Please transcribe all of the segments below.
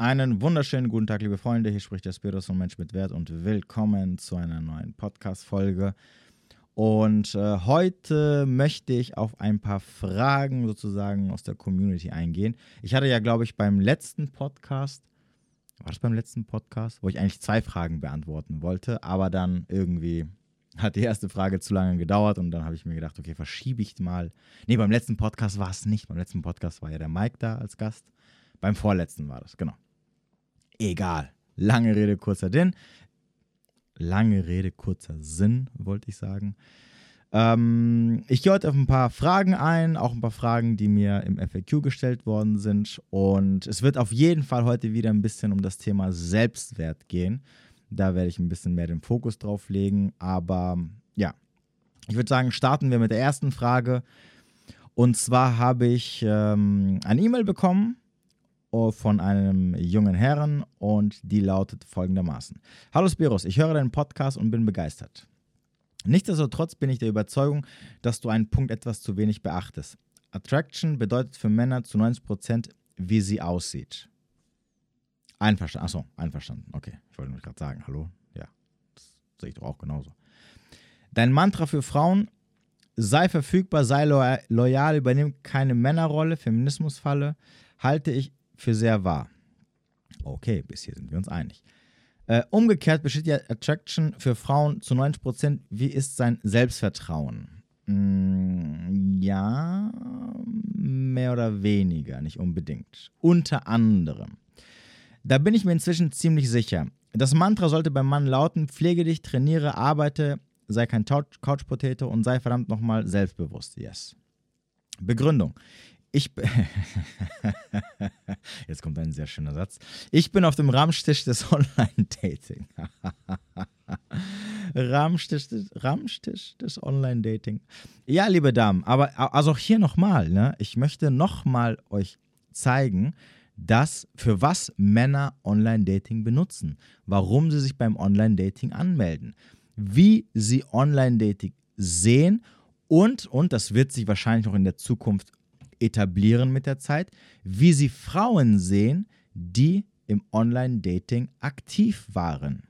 Einen wunderschönen guten Tag, liebe Freunde. Hier spricht der Spiritus von Mensch mit Wert und willkommen zu einer neuen Podcast-Folge. Und äh, heute möchte ich auf ein paar Fragen sozusagen aus der Community eingehen. Ich hatte ja, glaube ich, beim letzten Podcast, war das beim letzten Podcast, wo ich eigentlich zwei Fragen beantworten wollte, aber dann irgendwie hat die erste Frage zu lange gedauert und dann habe ich mir gedacht, okay, verschiebe ich mal. Nee, beim letzten Podcast war es nicht. Beim letzten Podcast war ja der Mike da als Gast. Beim vorletzten war das, genau. Egal. Lange Rede, kurzer Sinn. Lange Rede, kurzer Sinn, wollte ich sagen. Ähm, ich gehe heute auf ein paar Fragen ein, auch ein paar Fragen, die mir im FAQ gestellt worden sind. Und es wird auf jeden Fall heute wieder ein bisschen um das Thema Selbstwert gehen. Da werde ich ein bisschen mehr den Fokus drauf legen. Aber ja, ich würde sagen, starten wir mit der ersten Frage. Und zwar habe ich ähm, eine E-Mail bekommen von einem jungen Herrn und die lautet folgendermaßen. Hallo Spiros, ich höre deinen Podcast und bin begeistert. Nichtsdestotrotz bin ich der Überzeugung, dass du einen Punkt etwas zu wenig beachtest. Attraction bedeutet für Männer zu 90%, wie sie aussieht. Einverstanden. Achso, einverstanden. Okay, ich wollte nur gerade sagen, hallo. Ja, das sehe ich doch auch genauso. Dein Mantra für Frauen, sei verfügbar, sei loyal, übernimm keine Männerrolle, Feminismusfalle, halte ich für sehr wahr. Okay, bis hier sind wir uns einig. Äh, umgekehrt besteht die Attraction für Frauen zu 90%. Wie ist sein Selbstvertrauen? Mm, ja, mehr oder weniger, nicht unbedingt. Unter anderem. Da bin ich mir inzwischen ziemlich sicher. Das Mantra sollte beim Mann lauten: Pflege dich, trainiere, arbeite, sei kein Couch-Potato und sei verdammt nochmal selbstbewusst. Yes. Begründung. Ich Jetzt kommt ein sehr schöner Satz. Ich bin auf dem Ramstisch des Online-Dating. Ramstisch, Ramstisch des Online-Dating. Ja, liebe Damen, aber also auch hier nochmal, ne? Ich möchte nochmal euch zeigen, dass für was Männer Online-Dating benutzen, warum sie sich beim Online-Dating anmelden, wie sie Online-Dating sehen und, und das wird sich wahrscheinlich noch in der Zukunft etablieren mit der Zeit, wie sie Frauen sehen, die im Online-Dating aktiv waren.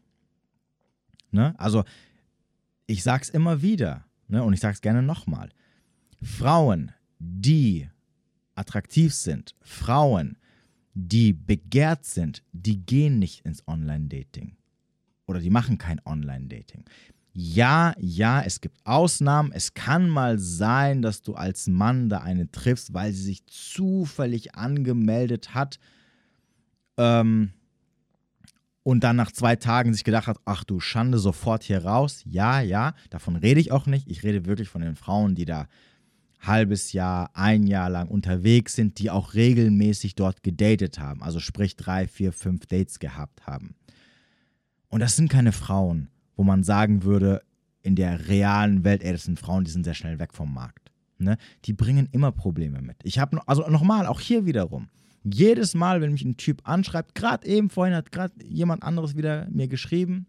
Ne? Also, ich sage es immer wieder ne? und ich sage es gerne nochmal. Frauen, die attraktiv sind, Frauen, die begehrt sind, die gehen nicht ins Online-Dating. Oder die machen kein Online-Dating. Ja, ja, es gibt Ausnahmen. Es kann mal sein, dass du als Mann da eine triffst, weil sie sich zufällig angemeldet hat ähm, und dann nach zwei Tagen sich gedacht hat, ach du Schande, sofort hier raus. Ja, ja, davon rede ich auch nicht. Ich rede wirklich von den Frauen, die da halbes Jahr, ein Jahr lang unterwegs sind, die auch regelmäßig dort gedatet haben. Also sprich drei, vier, fünf Dates gehabt haben. Und das sind keine Frauen wo man sagen würde, in der realen Welt, ey, das sind Frauen, die sind sehr schnell weg vom Markt. Ne? Die bringen immer Probleme mit. Ich habe, also nochmal, auch hier wiederum, jedes Mal, wenn mich ein Typ anschreibt, gerade eben vorhin hat gerade jemand anderes wieder mir geschrieben,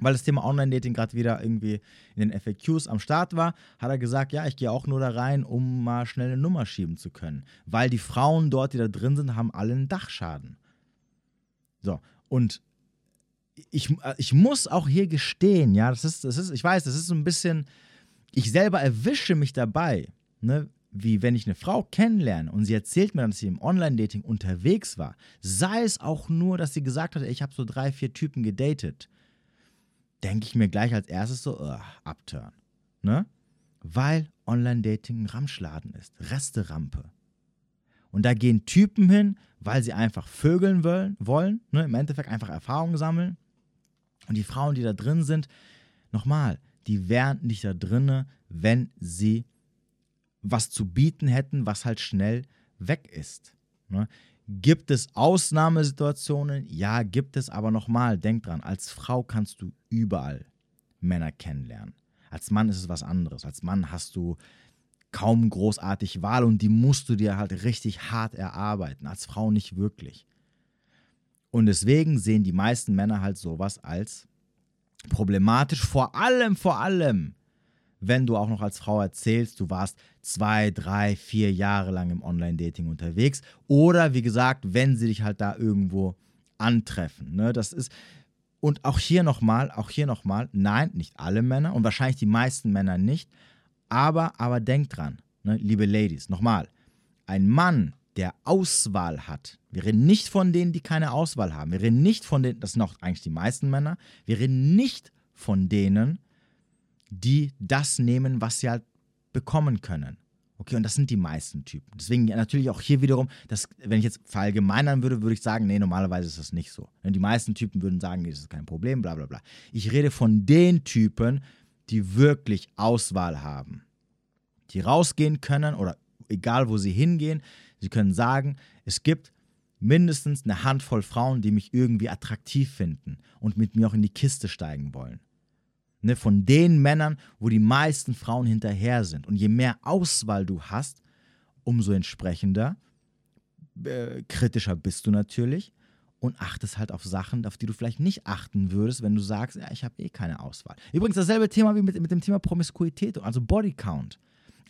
weil das Thema Online-Dating gerade wieder irgendwie in den FAQs am Start war, hat er gesagt, ja, ich gehe auch nur da rein, um mal schnell eine Nummer schieben zu können. Weil die Frauen dort, die da drin sind, haben alle einen Dachschaden. So, und ich, äh, ich muss auch hier gestehen, ja, das ist, das ist, ich weiß, das ist so ein bisschen, ich selber erwische mich dabei, ne, wie wenn ich eine Frau kennenlerne und sie erzählt mir dass sie im Online-Dating unterwegs war, sei es auch nur, dass sie gesagt hat, ich habe so drei, vier Typen gedatet, denke ich mir gleich als erstes so, uh, Upturn, ne? Weil Online-Dating ein Ramschladen ist, Resterampe. Und da gehen Typen hin, weil sie einfach vögeln wollen, wollen ne? im Endeffekt einfach Erfahrungen sammeln und die Frauen, die da drin sind, nochmal, die wären nicht da drinne, wenn sie was zu bieten hätten, was halt schnell weg ist. Ne? Gibt es Ausnahmesituationen? Ja, gibt es, aber nochmal, denk dran, als Frau kannst du überall Männer kennenlernen. Als Mann ist es was anderes. Als Mann hast du kaum großartig Wahl und die musst du dir halt richtig hart erarbeiten. Als Frau nicht wirklich. Und deswegen sehen die meisten Männer halt sowas als problematisch, vor allem, vor allem, wenn du auch noch als Frau erzählst, du warst zwei, drei, vier Jahre lang im Online-Dating unterwegs. Oder wie gesagt, wenn sie dich halt da irgendwo antreffen. Ne? Das ist. Und auch hier nochmal, auch hier nochmal, nein, nicht alle Männer und wahrscheinlich die meisten Männer nicht. Aber, aber denkt dran, ne, liebe Ladies, nochmal, ein Mann, der Auswahl hat, wir reden nicht von denen, die keine Auswahl haben, wir reden nicht von denen, das sind auch eigentlich die meisten Männer, wir reden nicht von denen, die das nehmen, was sie halt bekommen können. Okay, und das sind die meisten Typen. Deswegen natürlich auch hier wiederum, dass, wenn ich jetzt verallgemeinern würde, würde ich sagen, nee, normalerweise ist das nicht so. Denn die meisten Typen würden sagen, das ist kein Problem, bla bla bla. Ich rede von den Typen, die wirklich Auswahl haben. Die rausgehen können oder egal wo sie hingehen, sie können sagen, es gibt mindestens eine Handvoll Frauen, die mich irgendwie attraktiv finden und mit mir auch in die Kiste steigen wollen. Ne, von den Männern, wo die meisten Frauen hinterher sind. Und je mehr Auswahl du hast, umso entsprechender, äh, kritischer bist du natürlich und achtest halt auf Sachen, auf die du vielleicht nicht achten würdest, wenn du sagst, ja, ich habe eh keine Auswahl. Übrigens dasselbe Thema wie mit, mit dem Thema Promiskuität, also Bodycount.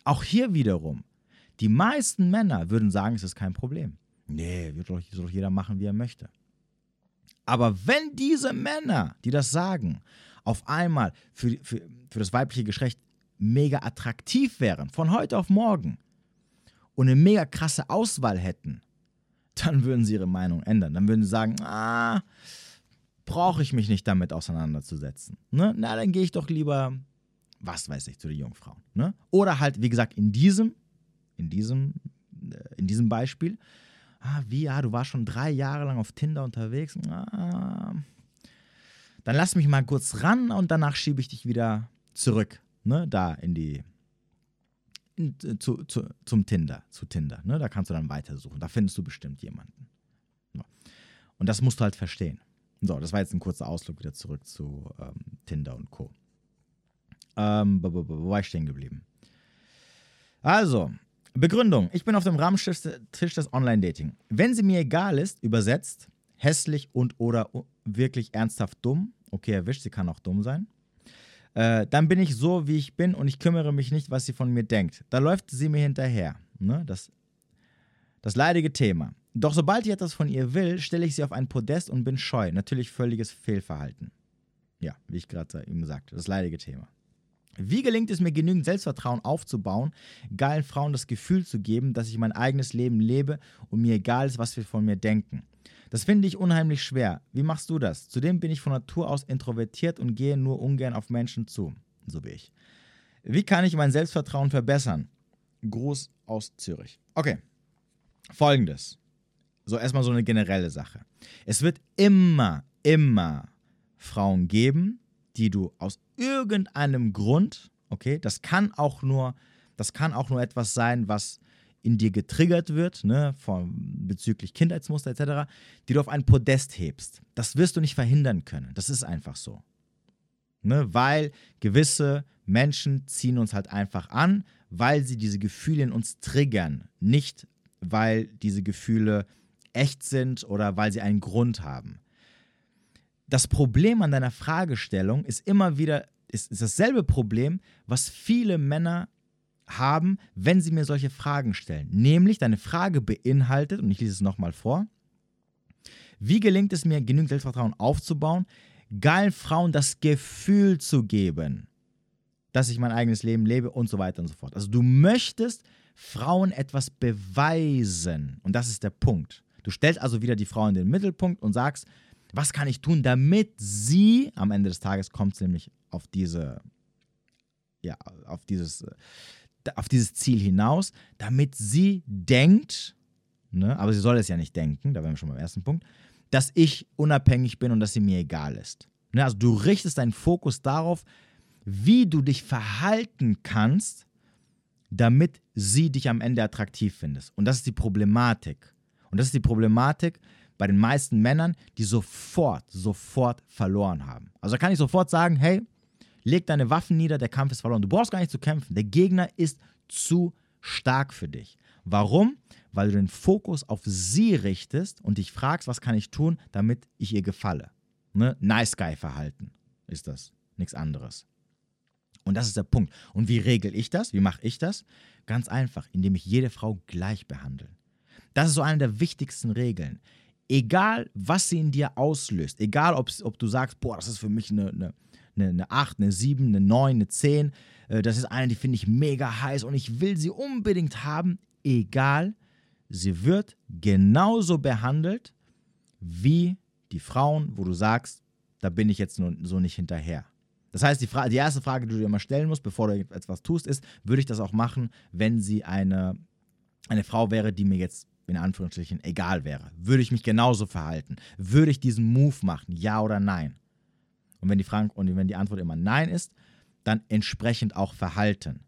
Auch hier wiederum, die meisten Männer würden sagen, es ist kein Problem. Nee, soll doch, soll doch jeder machen, wie er möchte. Aber wenn diese Männer, die das sagen, auf einmal für, für, für das weibliche Geschlecht mega attraktiv wären, von heute auf morgen, und eine mega krasse Auswahl hätten, dann würden sie ihre Meinung ändern. Dann würden sie sagen, ah, brauche ich mich nicht damit auseinanderzusetzen. Ne? Na, dann gehe ich doch lieber, was weiß ich, zu den Jungfrauen. Ne? Oder halt, wie gesagt, in diesem, in diesem, äh, in diesem Beispiel, ah, wie, ja, du warst schon drei Jahre lang auf Tinder unterwegs, ah, dann lass mich mal kurz ran und danach schiebe ich dich wieder zurück, ne, da in die, in, äh, zu, zu, zum Tinder, zu Tinder, ne, da kannst du dann weitersuchen, da findest du bestimmt jemanden. Und das musst du halt verstehen. So, das war jetzt ein kurzer Ausflug wieder zurück zu ähm, Tinder und Co. Ähm, wo war ich stehen geblieben? Also, Begründung. Ich bin auf dem Rahmentisch des Online-Dating. Wenn sie mir egal ist, übersetzt, hässlich und oder wirklich ernsthaft dumm, okay, erwischt, sie kann auch dumm sein. Äh, dann bin ich so, wie ich bin und ich kümmere mich nicht, was sie von mir denkt. Da läuft sie mir hinterher. Ne? Das, das leidige Thema. Doch sobald ich etwas von ihr will, stelle ich sie auf ein Podest und bin scheu. Natürlich völliges Fehlverhalten. Ja, wie ich gerade eben sagte, das leidige Thema. Wie gelingt es mir, genügend Selbstvertrauen aufzubauen, geilen Frauen das Gefühl zu geben, dass ich mein eigenes Leben lebe und mir egal ist, was wir von mir denken? Das finde ich unheimlich schwer. Wie machst du das? Zudem bin ich von Natur aus introvertiert und gehe nur ungern auf Menschen zu. So wie ich. Wie kann ich mein Selbstvertrauen verbessern? Gruß aus Zürich. Okay. Folgendes. So erstmal so eine generelle Sache. Es wird immer, immer Frauen geben, die du aus irgendeinem Grund, okay, das kann auch nur, das kann auch nur etwas sein, was in dir getriggert wird, ne, von, bezüglich Kindheitsmuster etc., die du auf ein Podest hebst. Das wirst du nicht verhindern können. Das ist einfach so. Ne, weil gewisse Menschen ziehen uns halt einfach an, weil sie diese Gefühle in uns triggern. Nicht, weil diese Gefühle echt sind oder weil sie einen Grund haben. Das Problem an deiner Fragestellung ist immer wieder, ist, ist dasselbe Problem, was viele Männer haben, wenn sie mir solche Fragen stellen. Nämlich, deine Frage beinhaltet, und ich lese es nochmal vor, wie gelingt es mir, genügend Selbstvertrauen aufzubauen, geilen Frauen das Gefühl zu geben, dass ich mein eigenes Leben lebe und so weiter und so fort. Also du möchtest Frauen etwas beweisen. Und das ist der Punkt. Du stellst also wieder die Frau in den Mittelpunkt und sagst, was kann ich tun, damit sie, am Ende des Tages kommt es nämlich auf diese, ja, auf dieses, auf dieses Ziel hinaus, damit sie denkt, ne, aber sie soll es ja nicht denken, da wären wir schon beim ersten Punkt, dass ich unabhängig bin und dass sie mir egal ist. Ne, also du richtest deinen Fokus darauf, wie du dich verhalten kannst, damit sie dich am Ende attraktiv findest. Und das ist die Problematik. Und das ist die Problematik bei den meisten Männern, die sofort, sofort verloren haben. Also da kann ich sofort sagen, hey, leg deine Waffen nieder, der Kampf ist verloren. Du brauchst gar nicht zu kämpfen. Der Gegner ist zu stark für dich. Warum? Weil du den Fokus auf sie richtest und dich fragst, was kann ich tun, damit ich ihr gefalle. Ne? Nice Guy Verhalten ist das, nichts anderes. Und das ist der Punkt. Und wie regel ich das? Wie mache ich das? Ganz einfach, indem ich jede Frau gleich behandle. Das ist so eine der wichtigsten Regeln. Egal, was sie in dir auslöst, egal, ob, du sagst, boah, das ist für mich eine, eine, eine 8, eine 7, eine 9, eine 10, äh, das ist eine, die finde ich mega heiß und ich will sie unbedingt haben, egal, sie wird genauso behandelt wie die Frauen, wo du sagst, da bin ich jetzt so nicht hinterher. Das heißt, die, die erste Frage, die du dir mal stellen musst, bevor du etwas tust, ist, würde ich das auch machen, wenn sie eine, eine Frau wäre, die mir jetzt in Anführungsstrichen egal wäre? Würde ich mich genauso verhalten? Würde ich diesen Move machen? Ja oder nein? Und wenn die, Frage, und wenn die Antwort immer nein ist, dann entsprechend auch verhalten.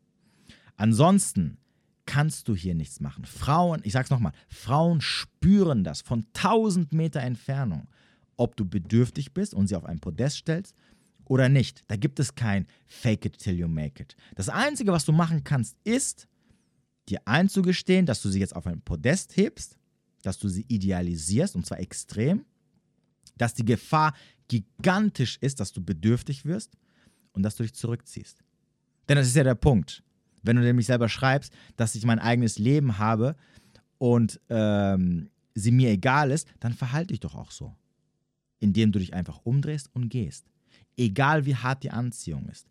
Ansonsten kannst du hier nichts machen. Frauen, ich sag's nochmal, Frauen spüren das von 1000 Meter Entfernung, ob du bedürftig bist und sie auf ein Podest stellst oder nicht. Da gibt es kein Fake it till you make it. Das Einzige, was du machen kannst, ist, dir einzugestehen, dass du sie jetzt auf ein Podest hebst, dass du sie idealisierst und zwar extrem, dass die Gefahr gigantisch ist, dass du bedürftig wirst und dass du dich zurückziehst. Denn das ist ja der Punkt. Wenn du nämlich selber schreibst, dass ich mein eigenes Leben habe und ähm, sie mir egal ist, dann verhalte dich doch auch so. Indem du dich einfach umdrehst und gehst. Egal wie hart die Anziehung ist.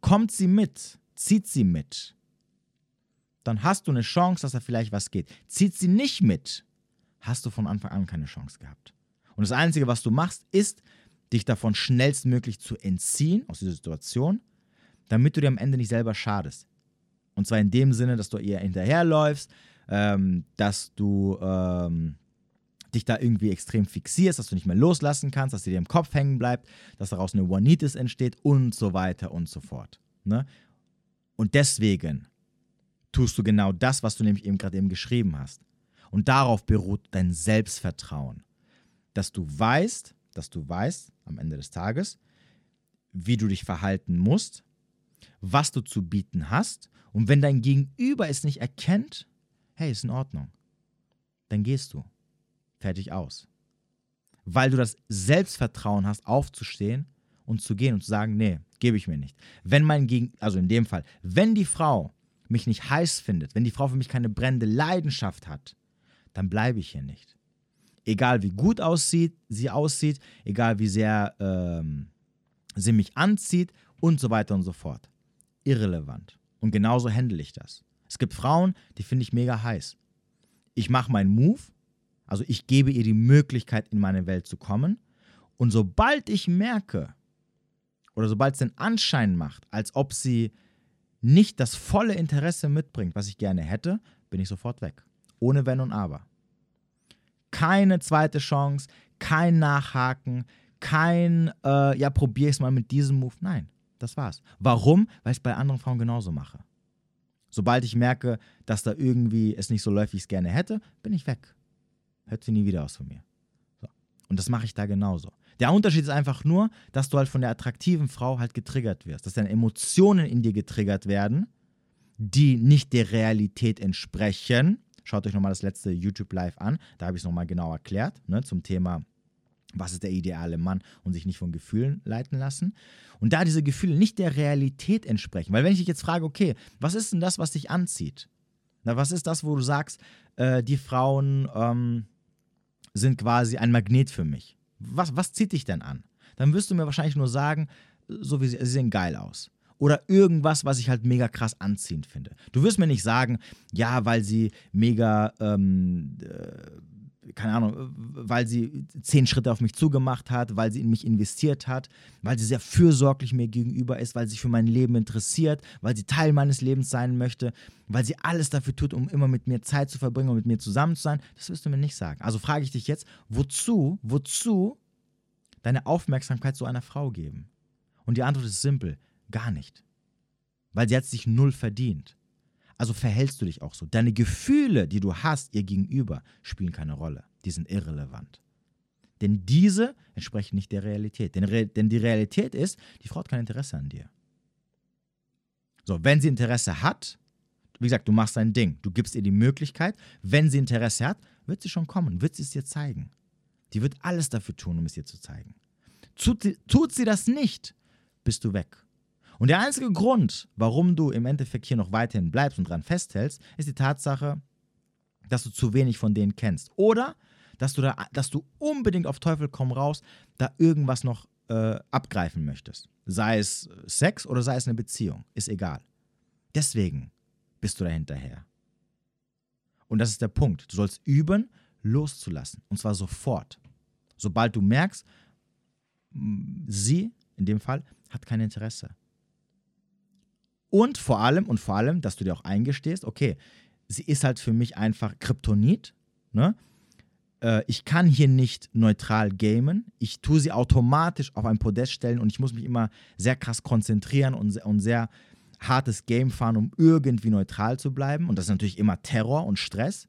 Kommt sie mit, zieht sie mit, dann hast du eine Chance, dass da vielleicht was geht. Zieht sie nicht mit, hast du von Anfang an keine Chance gehabt. Und das Einzige, was du machst, ist, dich davon schnellstmöglich zu entziehen aus dieser Situation, damit du dir am Ende nicht selber schadest. Und zwar in dem Sinne, dass du ihr hinterherläufst, ähm, dass du ähm, dich da irgendwie extrem fixierst, dass du nicht mehr loslassen kannst, dass sie dir im Kopf hängen bleibt, dass daraus eine One-Nitis entsteht und so weiter und so fort. Ne? Und deswegen tust du genau das, was du nämlich eben gerade eben geschrieben hast. Und darauf beruht dein Selbstvertrauen. Dass du weißt, dass du weißt am Ende des Tages, wie du dich verhalten musst, was du zu bieten hast. Und wenn dein Gegenüber es nicht erkennt, hey, ist in Ordnung. Dann gehst du. Fertig aus. Weil du das Selbstvertrauen hast, aufzustehen und zu gehen und zu sagen, nee, gebe ich mir nicht. Wenn mein Gegenüber, also in dem Fall, wenn die Frau mich nicht heiß findet, wenn die Frau für mich keine brennende Leidenschaft hat, dann bleibe ich hier nicht. Egal wie gut aussieht, sie aussieht, egal wie sehr ähm, sie mich anzieht und so weiter und so fort. Irrelevant. Und genauso handle ich das. Es gibt Frauen, die finde ich mega heiß. Ich mache meinen Move, also ich gebe ihr die Möglichkeit, in meine Welt zu kommen. Und sobald ich merke, oder sobald es den Anschein macht, als ob sie nicht das volle Interesse mitbringt, was ich gerne hätte, bin ich sofort weg. Ohne Wenn und Aber. Keine zweite Chance, kein Nachhaken, kein, äh, ja, probier es mal mit diesem Move. Nein, das war's. Warum? Weil ich es bei anderen Frauen genauso mache. Sobald ich merke, dass da irgendwie es nicht so läuft, wie ich es gerne hätte, bin ich weg. Hört sie nie wieder aus von mir. So. Und das mache ich da genauso. Der Unterschied ist einfach nur, dass du halt von der attraktiven Frau halt getriggert wirst, dass deine Emotionen in dir getriggert werden, die nicht der Realität entsprechen. Schaut euch nochmal das letzte YouTube Live an, da habe ich es nochmal genau erklärt, ne, zum Thema, was ist der ideale Mann und sich nicht von Gefühlen leiten lassen. Und da diese Gefühle nicht der Realität entsprechen, weil wenn ich dich jetzt frage, okay, was ist denn das, was dich anzieht? Na, was ist das, wo du sagst, äh, die Frauen ähm, sind quasi ein Magnet für mich? Was, was zieht dich denn an? Dann wirst du mir wahrscheinlich nur sagen, so wie sie, sie sehen geil aus. Oder irgendwas, was ich halt mega krass anziehend finde. Du wirst mir nicht sagen, ja, weil sie mega, ähm, äh, keine Ahnung, weil sie zehn Schritte auf mich zugemacht hat, weil sie in mich investiert hat, weil sie sehr fürsorglich mir gegenüber ist, weil sie sich für mein Leben interessiert, weil sie Teil meines Lebens sein möchte, weil sie alles dafür tut, um immer mit mir Zeit zu verbringen und mit mir zusammen zu sein. Das wirst du mir nicht sagen. Also frage ich dich jetzt, wozu, wozu deine Aufmerksamkeit so einer Frau geben? Und die Antwort ist simpel, gar nicht. Weil sie hat sich null verdient. Also verhältst du dich auch so. Deine Gefühle, die du hast ihr gegenüber, spielen keine Rolle. Die sind irrelevant. Denn diese entsprechen nicht der Realität. Denn, Re denn die Realität ist, die Frau hat kein Interesse an dir. So, wenn sie Interesse hat, wie gesagt, du machst dein Ding, du gibst ihr die Möglichkeit, wenn sie Interesse hat, wird sie schon kommen, wird sie es dir zeigen. Die wird alles dafür tun, um es dir zu zeigen. Tut, tut sie das nicht, bist du weg. Und der einzige Grund, warum du im Endeffekt hier noch weiterhin bleibst und dran festhältst, ist die Tatsache, dass du zu wenig von denen kennst. Oder dass du, da, dass du unbedingt auf Teufel komm raus da irgendwas noch äh, abgreifen möchtest. Sei es Sex oder sei es eine Beziehung, ist egal. Deswegen bist du da hinterher. Und das ist der Punkt. Du sollst üben, loszulassen. Und zwar sofort. Sobald du merkst, sie, in dem Fall, hat kein Interesse. Und vor allem, und vor allem, dass du dir auch eingestehst, okay, sie ist halt für mich einfach Kryptonit. Ne? Äh, ich kann hier nicht neutral gamen. Ich tue sie automatisch auf ein Podest stellen und ich muss mich immer sehr krass konzentrieren und, und sehr hartes Game fahren, um irgendwie neutral zu bleiben. Und das ist natürlich immer Terror und Stress.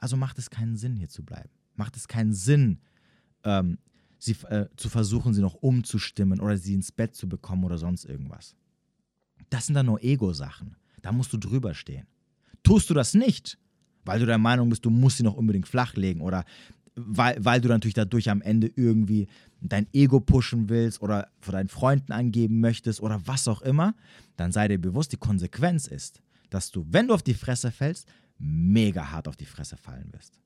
Also macht es keinen Sinn, hier zu bleiben. Macht es keinen Sinn, ähm, sie, äh, zu versuchen, sie noch umzustimmen oder sie ins Bett zu bekommen oder sonst irgendwas. Das sind dann nur Ego-Sachen. Da musst du drüber stehen. Tust du das nicht, weil du der Meinung bist, du musst sie noch unbedingt flachlegen oder weil, weil du natürlich dadurch am Ende irgendwie dein Ego pushen willst oder vor deinen Freunden angeben möchtest oder was auch immer, dann sei dir bewusst, die Konsequenz ist, dass du, wenn du auf die Fresse fällst, mega hart auf die Fresse fallen wirst.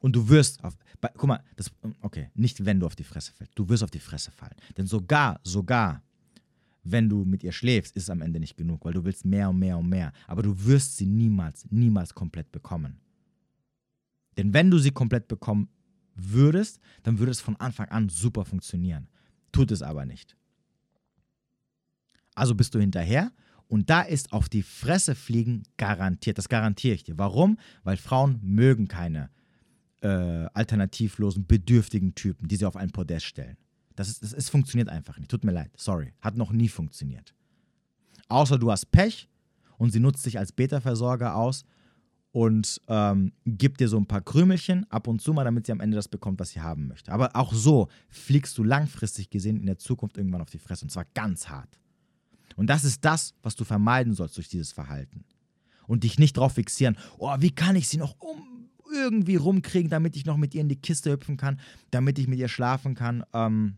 Und du wirst auf, guck mal, das, okay, nicht wenn du auf die Fresse fällst, du wirst auf die Fresse fallen. Denn sogar, sogar, wenn du mit ihr schläfst, ist es am Ende nicht genug, weil du willst mehr und mehr und mehr. Aber du wirst sie niemals, niemals komplett bekommen. Denn wenn du sie komplett bekommen würdest, dann würde es von Anfang an super funktionieren. Tut es aber nicht. Also bist du hinterher und da ist auf die Fresse fliegen garantiert. Das garantiere ich dir. Warum? Weil Frauen mögen keine äh, alternativlosen, bedürftigen Typen, die sie auf ein Podest stellen. Das, ist, ist, funktioniert einfach nicht. Tut mir leid. Sorry. Hat noch nie funktioniert. Außer du hast Pech und sie nutzt dich als Beta-Versorger aus und ähm, gibt dir so ein paar Krümelchen ab und zu mal, damit sie am Ende das bekommt, was sie haben möchte. Aber auch so fliegst du langfristig gesehen in der Zukunft irgendwann auf die Fresse und zwar ganz hart. Und das ist das, was du vermeiden sollst durch dieses Verhalten. Und dich nicht darauf fixieren, oh, wie kann ich sie noch um irgendwie rumkriegen, damit ich noch mit ihr in die Kiste hüpfen kann, damit ich mit ihr schlafen kann ähm,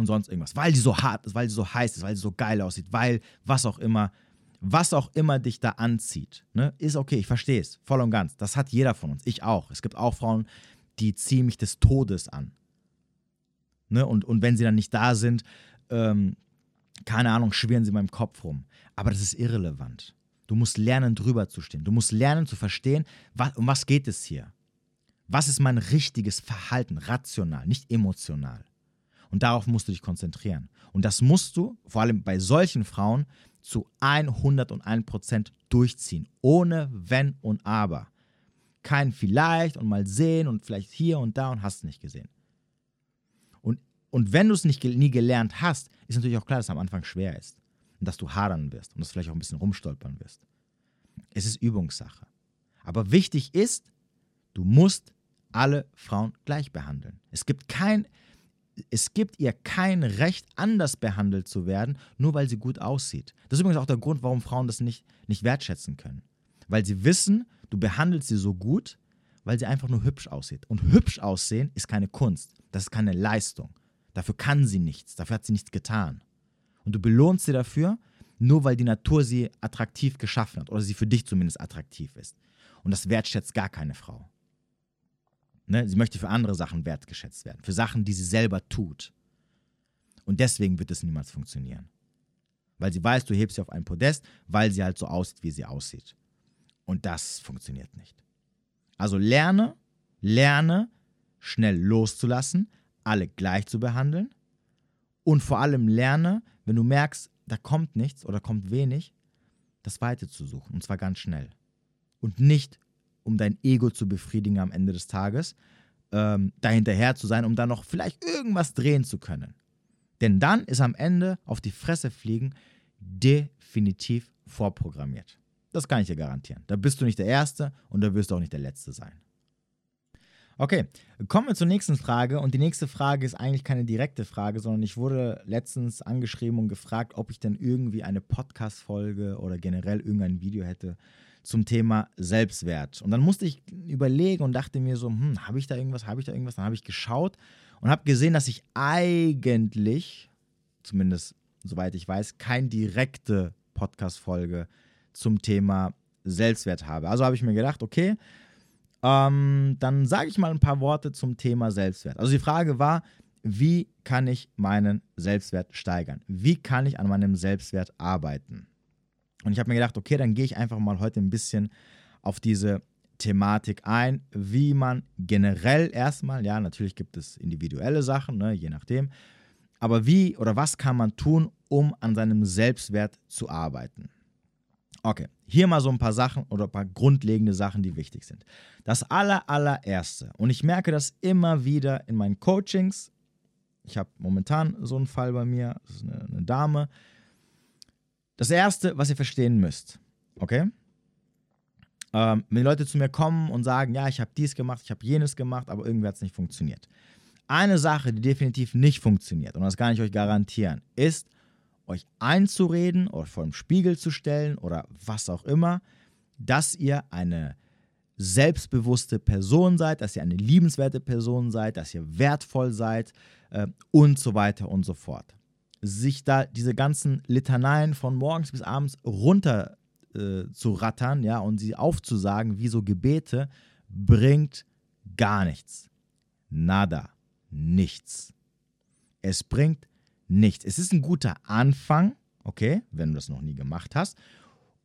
und sonst irgendwas. Weil sie so hart ist, weil sie so heiß ist, weil sie so geil aussieht, weil was auch immer was auch immer dich da anzieht, ne, ist okay, ich verstehe es, voll und ganz. Das hat jeder von uns, ich auch. Es gibt auch Frauen, die ziehen mich des Todes an. Ne, und, und wenn sie dann nicht da sind, ähm, keine Ahnung, schwirren sie in meinem Kopf rum. Aber das ist irrelevant. Du musst lernen, drüber zu stehen. Du musst lernen zu verstehen, was, um was geht es hier. Was ist mein richtiges Verhalten, rational, nicht emotional. Und darauf musst du dich konzentrieren. Und das musst du, vor allem bei solchen Frauen, zu 101% durchziehen, ohne Wenn und Aber. Kein vielleicht und mal sehen und vielleicht hier und da und hast es nicht gesehen. Und, und wenn du es nicht, nie gelernt hast, ist natürlich auch klar, dass es am Anfang schwer ist und dass du hadern wirst und dass du vielleicht auch ein bisschen rumstolpern wirst. Es ist Übungssache. Aber wichtig ist, du musst alle Frauen gleich behandeln. Es gibt kein, es gibt ihr kein Recht, anders behandelt zu werden, nur weil sie gut aussieht. Das ist übrigens auch der Grund, warum Frauen das nicht, nicht wertschätzen können. Weil sie wissen, du behandelst sie so gut, weil sie einfach nur hübsch aussieht. Und hübsch aussehen ist keine Kunst, das ist keine Leistung. Dafür kann sie nichts, dafür hat sie nichts getan. Und du belohnst sie dafür, nur weil die Natur sie attraktiv geschaffen hat oder sie für dich zumindest attraktiv ist. Und das wertschätzt gar keine Frau. Ne? Sie möchte für andere Sachen wertgeschätzt werden, für Sachen, die sie selber tut. Und deswegen wird es niemals funktionieren. Weil sie weiß, du hebst sie auf ein Podest, weil sie halt so aussieht, wie sie aussieht. Und das funktioniert nicht. Also lerne, lerne, schnell loszulassen, alle gleich zu behandeln. Und vor allem lerne, wenn du merkst, da kommt nichts oder kommt wenig, das Weite zu suchen. Und zwar ganz schnell. Und nicht um dein Ego zu befriedigen am Ende des Tages, ähm, dahinterher zu sein, um dann noch vielleicht irgendwas drehen zu können. Denn dann ist am Ende auf die Fresse fliegen definitiv vorprogrammiert. Das kann ich dir garantieren. Da bist du nicht der Erste und da wirst du auch nicht der Letzte sein. Okay, kommen wir zur nächsten Frage. Und die nächste Frage ist eigentlich keine direkte Frage, sondern ich wurde letztens angeschrieben und gefragt, ob ich denn irgendwie eine Podcast-Folge oder generell irgendein Video hätte, zum Thema Selbstwert. Und dann musste ich überlegen und dachte mir so, hm, habe ich da irgendwas, habe ich da irgendwas? Dann habe ich geschaut und habe gesehen, dass ich eigentlich, zumindest soweit ich weiß, keine direkte Podcast-Folge zum Thema Selbstwert habe. Also habe ich mir gedacht, okay, ähm, dann sage ich mal ein paar Worte zum Thema Selbstwert. Also die Frage war, wie kann ich meinen Selbstwert steigern? Wie kann ich an meinem Selbstwert arbeiten? Und ich habe mir gedacht, okay, dann gehe ich einfach mal heute ein bisschen auf diese Thematik ein, wie man generell erstmal, ja, natürlich gibt es individuelle Sachen, ne, je nachdem, aber wie oder was kann man tun, um an seinem Selbstwert zu arbeiten? Okay, hier mal so ein paar Sachen oder ein paar grundlegende Sachen, die wichtig sind. Das aller, allererste, und ich merke das immer wieder in meinen Coachings, ich habe momentan so einen Fall bei mir, das ist eine, eine Dame. Das erste, was ihr verstehen müsst, okay? Ähm, wenn Leute zu mir kommen und sagen, ja, ich habe dies gemacht, ich habe jenes gemacht, aber irgendwie hat es nicht funktioniert. Eine Sache, die definitiv nicht funktioniert, und das kann ich euch garantieren, ist, euch einzureden oder vor dem Spiegel zu stellen oder was auch immer, dass ihr eine selbstbewusste Person seid, dass ihr eine liebenswerte Person seid, dass ihr wertvoll seid äh, und so weiter und so fort. Sich da diese ganzen Litaneien von morgens bis abends runter äh, zu rattern, ja, und sie aufzusagen wie so Gebete, bringt gar nichts. Nada. Nichts. Es bringt nichts. Es ist ein guter Anfang, okay, wenn du das noch nie gemacht hast,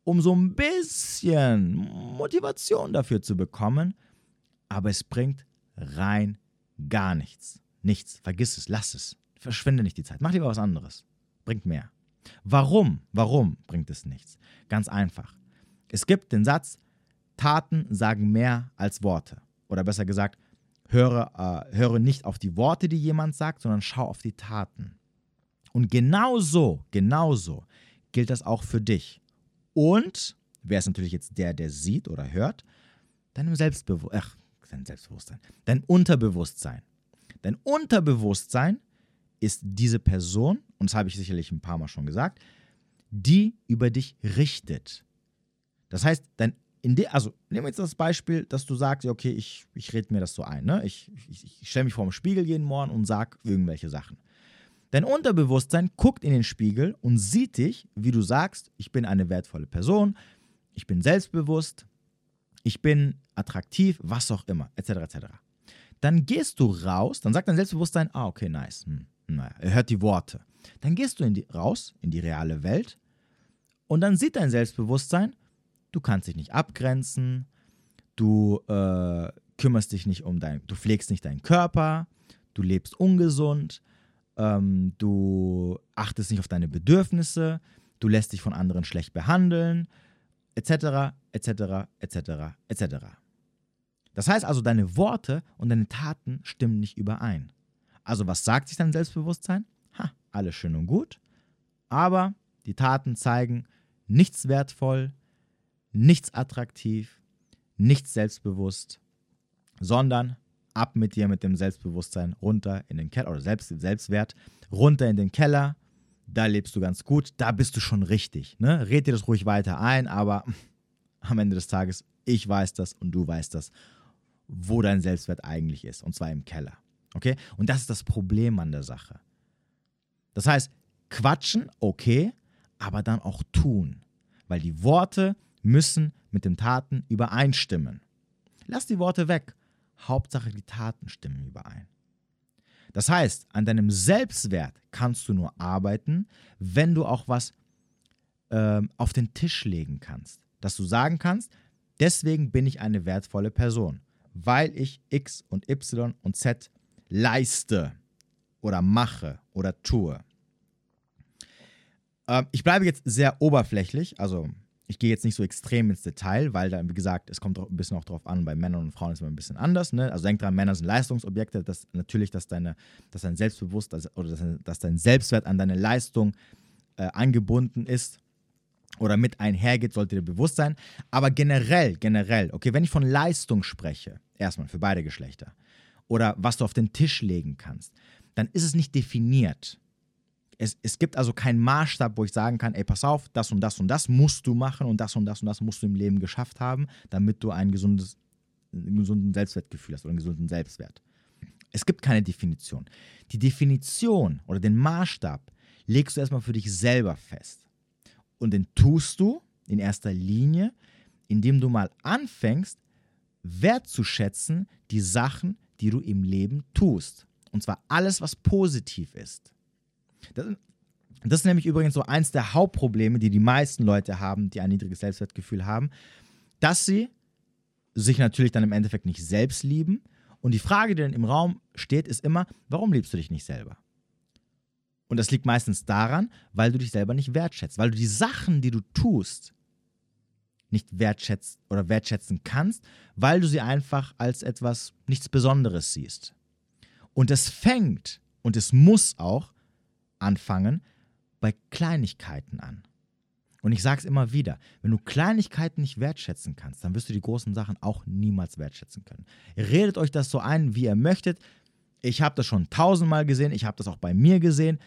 um so ein bisschen Motivation dafür zu bekommen, aber es bringt rein gar nichts. Nichts. Vergiss es, lass es. Verschwende nicht die Zeit. Mach lieber was anderes. Bringt mehr. Warum? Warum bringt es nichts? Ganz einfach. Es gibt den Satz, Taten sagen mehr als Worte. Oder besser gesagt, höre, äh, höre nicht auf die Worte, die jemand sagt, sondern schau auf die Taten. Und genau so, genau so gilt das auch für dich. Und, wer ist natürlich jetzt der, der sieht oder hört, deinem Selbstbewusstsein, dein Selbstbewusstsein, dein Unterbewusstsein. Dein Unterbewusstsein ist diese Person, und das habe ich sicherlich ein paar Mal schon gesagt, die über dich richtet. Das heißt, dein in de, also nehmen wir jetzt das Beispiel, dass du sagst, okay, ich, ich rede mir das so ein. Ne? Ich, ich, ich stelle mich vor dem Spiegel jeden Morgen und sage irgendwelche Sachen. Dein Unterbewusstsein guckt in den Spiegel und sieht dich, wie du sagst, ich bin eine wertvolle Person, ich bin selbstbewusst, ich bin attraktiv, was auch immer, etc. etc. Dann gehst du raus, dann sagt dein Selbstbewusstsein, ah, okay, nice. Hm, naja, er hört die Worte. Dann gehst du in die, raus in die reale Welt und dann sieht dein Selbstbewusstsein, du kannst dich nicht abgrenzen, du äh, kümmerst dich nicht um dein, du pflegst nicht deinen Körper, du lebst ungesund, ähm, du achtest nicht auf deine Bedürfnisse, du lässt dich von anderen schlecht behandeln, etc., etc., etc., etc. Das heißt also, deine Worte und deine Taten stimmen nicht überein. Also was sagt sich dein Selbstbewusstsein? Ha, alles schön und gut, aber die Taten zeigen nichts wertvoll, nichts attraktiv, nichts selbstbewusst, sondern ab mit dir mit dem Selbstbewusstsein runter in den Keller oder Selbst, Selbstwert runter in den Keller. Da lebst du ganz gut, da bist du schon richtig. Ne? Red dir das ruhig weiter ein, aber am Ende des Tages, ich weiß das und du weißt das, wo dein Selbstwert eigentlich ist, und zwar im Keller. Okay? Und das ist das Problem an der Sache. Das heißt, quatschen, okay, aber dann auch tun. Weil die Worte müssen mit den Taten übereinstimmen. Lass die Worte weg Hauptsache die Taten stimmen überein. Das heißt, an deinem Selbstwert kannst du nur arbeiten, wenn du auch was äh, auf den Tisch legen kannst. Dass du sagen kannst, deswegen bin ich eine wertvolle Person, weil ich X und Y und Z leiste oder mache oder tue. Äh, ich bleibe jetzt sehr oberflächlich, also ich gehe jetzt nicht so extrem ins Detail, weil da, wie gesagt, es kommt ein bisschen auch drauf an, bei Männern und Frauen ist es immer ein bisschen anders. Ne? Also denk dran, Männer sind Leistungsobjekte, dass natürlich, dass, deine, dass dein Selbstbewusstsein oder dass, dass, dein Selbstwert an deine Leistung äh, angebunden ist oder mit einhergeht, sollte dir bewusst sein. Aber generell, generell, okay, wenn ich von Leistung spreche, erstmal für beide Geschlechter, oder was du auf den Tisch legen kannst, dann ist es nicht definiert es, es gibt also keinen Maßstab, wo ich sagen kann, ey, pass auf, das und das und das musst du machen und das und das und das musst du im Leben geschafft haben, damit du ein gesundes, ein gesunden Selbstwertgefühl hast oder einen gesunden Selbstwert. Es gibt keine Definition. Die Definition oder den Maßstab legst du erstmal für dich selber fest. Und den tust du in erster Linie, indem du mal anfängst, wertzuschätzen die Sachen, die du im Leben tust. Und zwar alles, was positiv ist. Das, das ist nämlich übrigens so eins der Hauptprobleme, die die meisten Leute haben, die ein niedriges Selbstwertgefühl haben, dass sie sich natürlich dann im Endeffekt nicht selbst lieben. Und die Frage, die dann im Raum steht, ist immer, warum liebst du dich nicht selber? Und das liegt meistens daran, weil du dich selber nicht wertschätzt, weil du die Sachen, die du tust, nicht wertschätzt oder wertschätzen kannst, weil du sie einfach als etwas nichts Besonderes siehst. Und es fängt und es muss auch anfangen bei Kleinigkeiten an. Und ich sage es immer wieder, wenn du Kleinigkeiten nicht wertschätzen kannst, dann wirst du die großen Sachen auch niemals wertschätzen können. Redet euch das so ein, wie ihr möchtet. Ich habe das schon tausendmal gesehen, ich habe das auch bei mir gesehen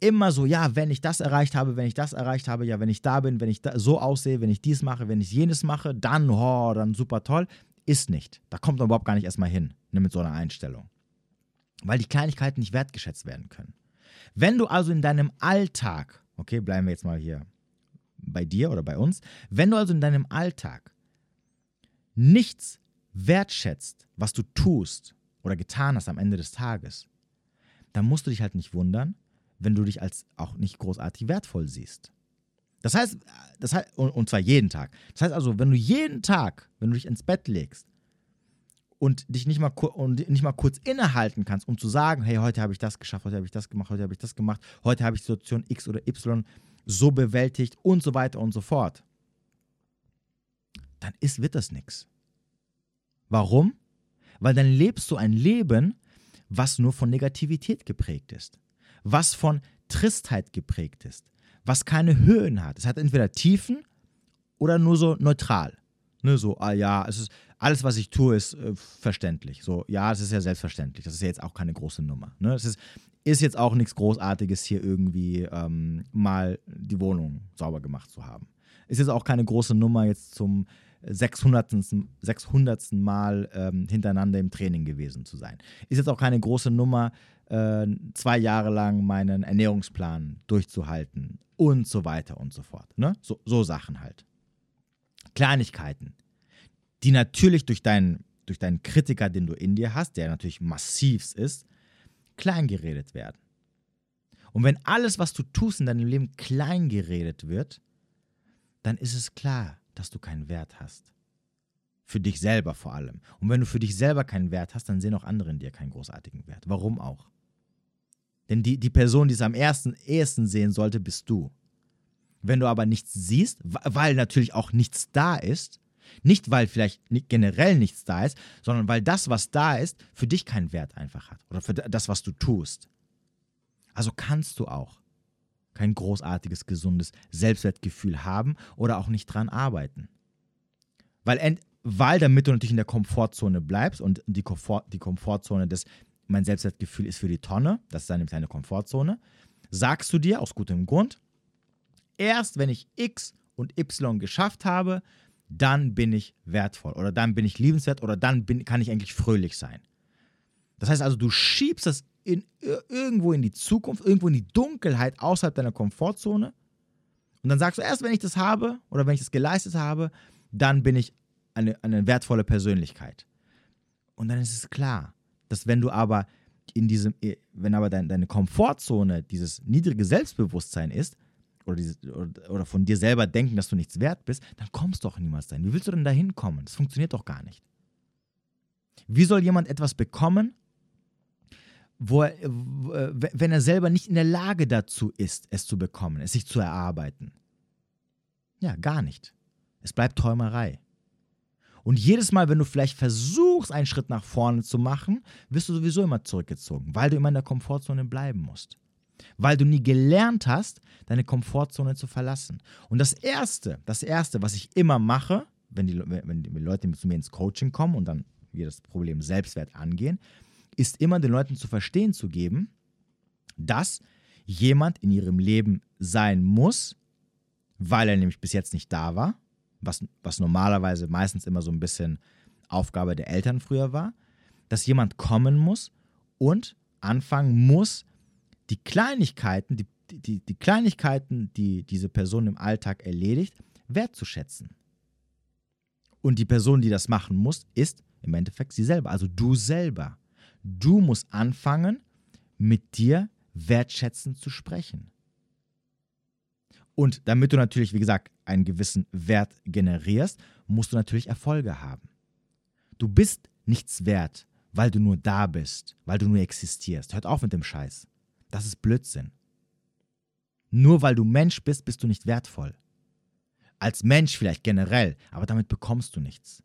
immer so, ja, wenn ich das erreicht habe, wenn ich das erreicht habe, ja, wenn ich da bin, wenn ich da so aussehe, wenn ich dies mache, wenn ich jenes mache, dann, oh, dann super toll. Ist nicht. Da kommt man überhaupt gar nicht erstmal hin ne, mit so einer Einstellung. Weil die Kleinigkeiten nicht wertgeschätzt werden können. Wenn du also in deinem Alltag, okay, bleiben wir jetzt mal hier bei dir oder bei uns, wenn du also in deinem Alltag nichts wertschätzt, was du tust oder getan hast am Ende des Tages, dann musst du dich halt nicht wundern, wenn du dich als auch nicht großartig wertvoll siehst. Das heißt, das heißt und zwar jeden Tag. Das heißt also, wenn du jeden Tag, wenn du dich ins Bett legst und dich nicht mal, und nicht mal kurz innehalten kannst, um zu sagen, hey, heute habe ich das geschafft, heute habe ich das gemacht, heute habe ich das gemacht, heute habe ich Situation X oder Y so bewältigt und so weiter und so fort, dann ist, wird das nichts. Warum? Weil dann lebst du ein Leben, was nur von Negativität geprägt ist was von Tristheit geprägt ist, was keine Höhen hat. Es hat entweder Tiefen oder nur so neutral. Ne, so, ah ja, es ist, alles, was ich tue, ist äh, verständlich. So, ja, es ist ja selbstverständlich. Das ist ja jetzt auch keine große Nummer. Ne? Es ist, ist jetzt auch nichts Großartiges, hier irgendwie ähm, mal die Wohnung sauber gemacht zu haben. Ist jetzt auch keine große Nummer, jetzt zum 600. 600. Mal ähm, hintereinander im Training gewesen zu sein. Ist jetzt auch keine große Nummer, äh, zwei Jahre lang meinen Ernährungsplan durchzuhalten und so weiter und so fort. Ne? So, so Sachen halt. Kleinigkeiten, die natürlich durch deinen, durch deinen Kritiker, den du in dir hast, der natürlich massivst ist, kleingeredet werden. Und wenn alles, was du tust in deinem Leben kleingeredet wird, dann ist es klar, dass du keinen Wert hast. Für dich selber vor allem. Und wenn du für dich selber keinen Wert hast, dann sehen auch andere in dir keinen großartigen Wert. Warum auch? Denn die, die Person, die es am ersten, ehesten sehen sollte, bist du. Wenn du aber nichts siehst, weil natürlich auch nichts da ist, nicht weil vielleicht generell nichts da ist, sondern weil das, was da ist, für dich keinen Wert einfach hat oder für das, was du tust. Also kannst du auch kein großartiges, gesundes Selbstwertgefühl haben oder auch nicht dran arbeiten. Weil, weil damit du natürlich in der Komfortzone bleibst und die, Komfort, die Komfortzone des, mein Selbstwertgefühl ist für die Tonne, das ist deine kleine Komfortzone, sagst du dir aus gutem Grund, erst wenn ich X und Y geschafft habe, dann bin ich wertvoll oder dann bin ich liebenswert oder dann bin, kann ich eigentlich fröhlich sein. Das heißt also, du schiebst das in, irgendwo in die Zukunft, irgendwo in die Dunkelheit außerhalb deiner Komfortzone. Und dann sagst du, erst wenn ich das habe oder wenn ich das geleistet habe, dann bin ich eine, eine wertvolle Persönlichkeit. Und dann ist es klar, dass wenn du aber in diesem, wenn aber dein, deine Komfortzone dieses niedrige Selbstbewusstsein ist, oder, dieses, oder, oder, von dir selber denken, dass du nichts wert bist, dann kommst du auch niemals dahin. Wie willst du denn da hinkommen? Das funktioniert doch gar nicht. Wie soll jemand etwas bekommen, wo er, wenn er selber nicht in der Lage dazu ist, es zu bekommen, es sich zu erarbeiten. Ja, gar nicht. Es bleibt Träumerei. Und jedes Mal, wenn du vielleicht versuchst, einen Schritt nach vorne zu machen, wirst du sowieso immer zurückgezogen, weil du immer in der Komfortzone bleiben musst. Weil du nie gelernt hast, deine Komfortzone zu verlassen. Und das Erste, das Erste, was ich immer mache, wenn die, wenn die Leute zu mir ins Coaching kommen und dann wir das Problem Selbstwert angehen, ist immer den Leuten zu verstehen zu geben, dass jemand in ihrem Leben sein muss, weil er nämlich bis jetzt nicht da war, was, was normalerweise meistens immer so ein bisschen Aufgabe der Eltern früher war, dass jemand kommen muss und anfangen muss, die Kleinigkeiten, die, die, die Kleinigkeiten, die diese Person im Alltag erledigt, wertzuschätzen. Und die Person, die das machen muss, ist im Endeffekt sie selber, also du selber. Du musst anfangen, mit dir wertschätzend zu sprechen. Und damit du natürlich, wie gesagt, einen gewissen Wert generierst, musst du natürlich Erfolge haben. Du bist nichts wert, weil du nur da bist, weil du nur existierst. Hört auf mit dem Scheiß. Das ist Blödsinn. Nur weil du Mensch bist, bist du nicht wertvoll. Als Mensch vielleicht generell, aber damit bekommst du nichts.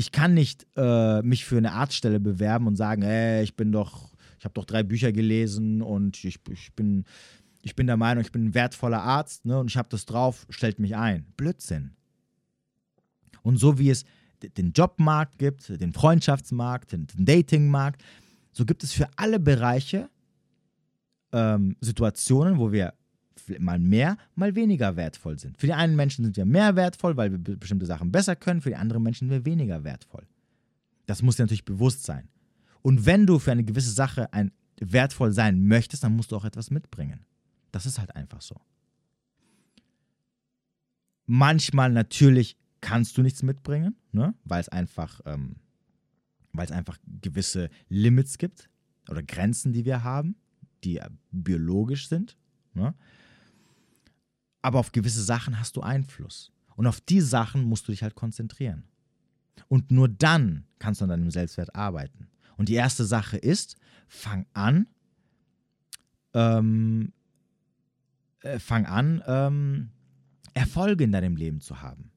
Ich kann nicht äh, mich für eine Arztstelle bewerben und sagen, hey, ich bin doch, ich habe doch drei Bücher gelesen und ich, ich, bin, ich bin der Meinung, ich bin ein wertvoller Arzt ne, und ich habe das drauf, stellt mich ein. Blödsinn. Und so wie es den Jobmarkt gibt, den Freundschaftsmarkt, den, Datingmarkt, so gibt es für alle Bereiche ähm, Situationen, wo wir mal mehr, mal weniger wertvoll sind. Für die einen Menschen sind wir mehr wertvoll, weil wir bestimmte Sachen besser können, für die anderen Menschen sind wir weniger wertvoll. Das muss dir natürlich bewusst sein. Und wenn du für eine gewisse Sache ein wertvoll sein möchtest, dann musst du auch etwas mitbringen. Das ist halt einfach so. Manchmal natürlich kannst du nichts mitbringen, ne? weil es einfach, ähm, einfach gewisse Limits gibt oder Grenzen, die wir haben, die äh, biologisch sind. Ne? Aber auf gewisse Sachen hast du Einfluss. Und auf die Sachen musst du dich halt konzentrieren. Und nur dann kannst du an deinem Selbstwert arbeiten. Und die erste Sache ist, fang an, ähm, äh, fang an, ähm, Erfolge in deinem Leben zu haben.